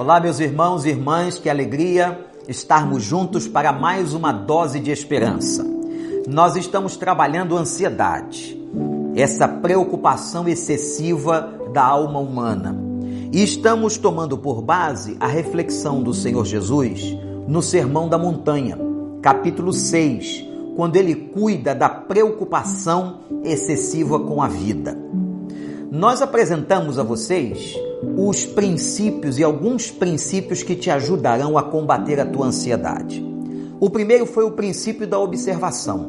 Olá, meus irmãos e irmãs, que alegria estarmos juntos para mais uma dose de esperança. Nós estamos trabalhando ansiedade, essa preocupação excessiva da alma humana. E estamos tomando por base a reflexão do Senhor Jesus no Sermão da Montanha, capítulo 6, quando ele cuida da preocupação excessiva com a vida. Nós apresentamos a vocês os princípios e alguns princípios que te ajudarão a combater a tua ansiedade. O primeiro foi o princípio da observação.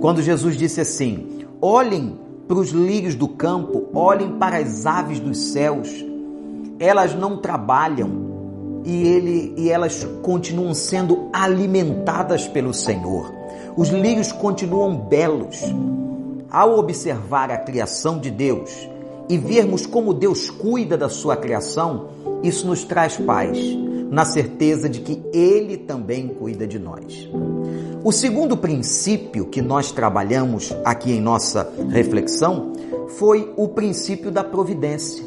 Quando Jesus disse assim: olhem para os lírios do campo, olhem para as aves dos céus, elas não trabalham e, ele, e elas continuam sendo alimentadas pelo Senhor. Os lírios continuam belos. Ao observar a criação de Deus, e vermos como Deus cuida da sua criação, isso nos traz paz, na certeza de que Ele também cuida de nós. O segundo princípio que nós trabalhamos aqui em nossa reflexão foi o princípio da providência,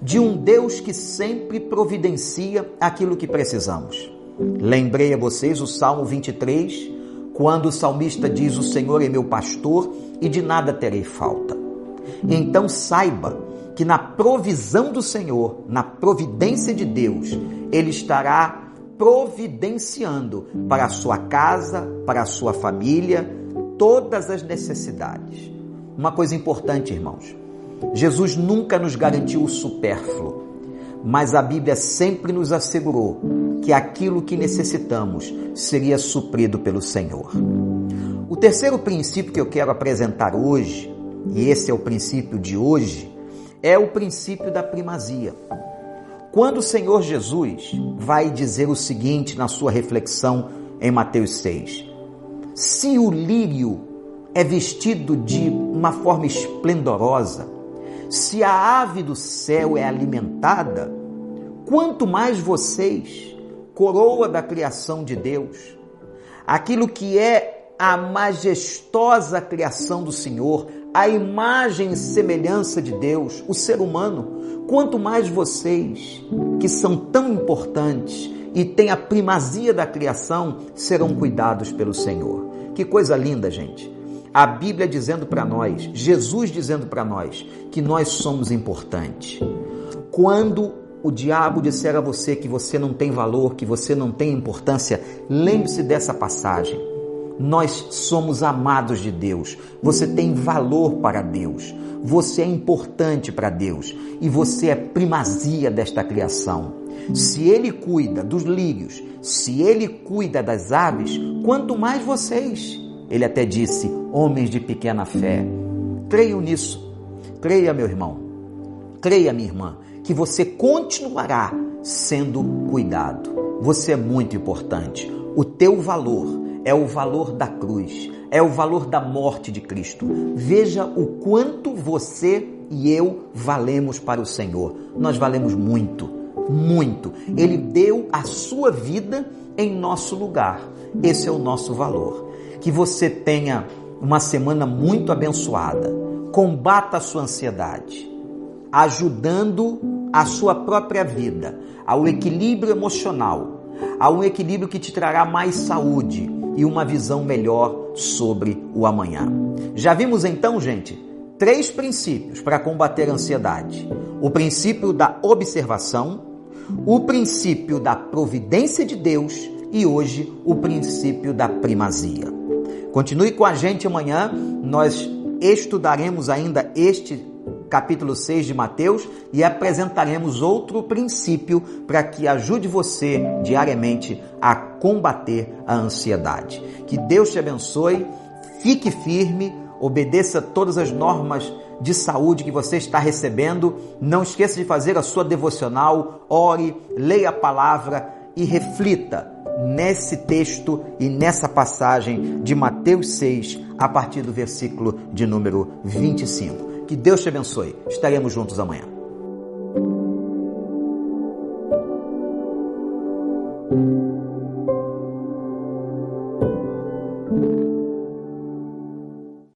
de um Deus que sempre providencia aquilo que precisamos. Lembrei a vocês o Salmo 23, quando o salmista diz: O Senhor é meu pastor e de nada terei falta. Então saiba que na provisão do Senhor, na providência de Deus, Ele estará providenciando para a sua casa, para a sua família, todas as necessidades. Uma coisa importante, irmãos: Jesus nunca nos garantiu o supérfluo, mas a Bíblia sempre nos assegurou que aquilo que necessitamos seria suprido pelo Senhor. O terceiro princípio que eu quero apresentar hoje e esse é o princípio de hoje, é o princípio da primazia. Quando o Senhor Jesus vai dizer o seguinte na sua reflexão em Mateus 6: Se o lírio é vestido de uma forma esplendorosa, se a ave do céu é alimentada, quanto mais vocês, coroa da criação de Deus, aquilo que é a majestosa criação do Senhor, a imagem e semelhança de Deus, o ser humano, quanto mais vocês, que são tão importantes e têm a primazia da criação, serão cuidados pelo Senhor. Que coisa linda, gente. A Bíblia dizendo para nós, Jesus dizendo para nós, que nós somos importantes. Quando o diabo disser a você que você não tem valor, que você não tem importância, lembre-se dessa passagem. Nós somos amados de Deus. Você tem valor para Deus. Você é importante para Deus e você é primazia desta criação. Se ele cuida dos lírios, se ele cuida das aves, quanto mais vocês. Ele até disse: homens de pequena fé. Creio nisso. Creia, meu irmão. Creia, minha irmã, que você continuará sendo cuidado. Você é muito importante. O teu valor é o valor da cruz, é o valor da morte de Cristo. Veja o quanto você e eu valemos para o Senhor. Nós valemos muito, muito. Ele deu a sua vida em nosso lugar. Esse é o nosso valor. Que você tenha uma semana muito abençoada. Combata a sua ansiedade, ajudando a sua própria vida ao equilíbrio emocional, a um equilíbrio que te trará mais saúde, e uma visão melhor sobre o amanhã. Já vimos então, gente, três princípios para combater a ansiedade: o princípio da observação, o princípio da providência de Deus e hoje o princípio da primazia. Continue com a gente amanhã, nós estudaremos ainda este capítulo 6 de Mateus e apresentaremos outro princípio para que ajude você diariamente a combater a ansiedade. Que Deus te abençoe, fique firme, obedeça todas as normas de saúde que você está recebendo. Não esqueça de fazer a sua devocional, ore, leia a palavra e reflita nesse texto e nessa passagem de Mateus 6, a partir do versículo de número 25. Que Deus te abençoe. Estaremos juntos amanhã.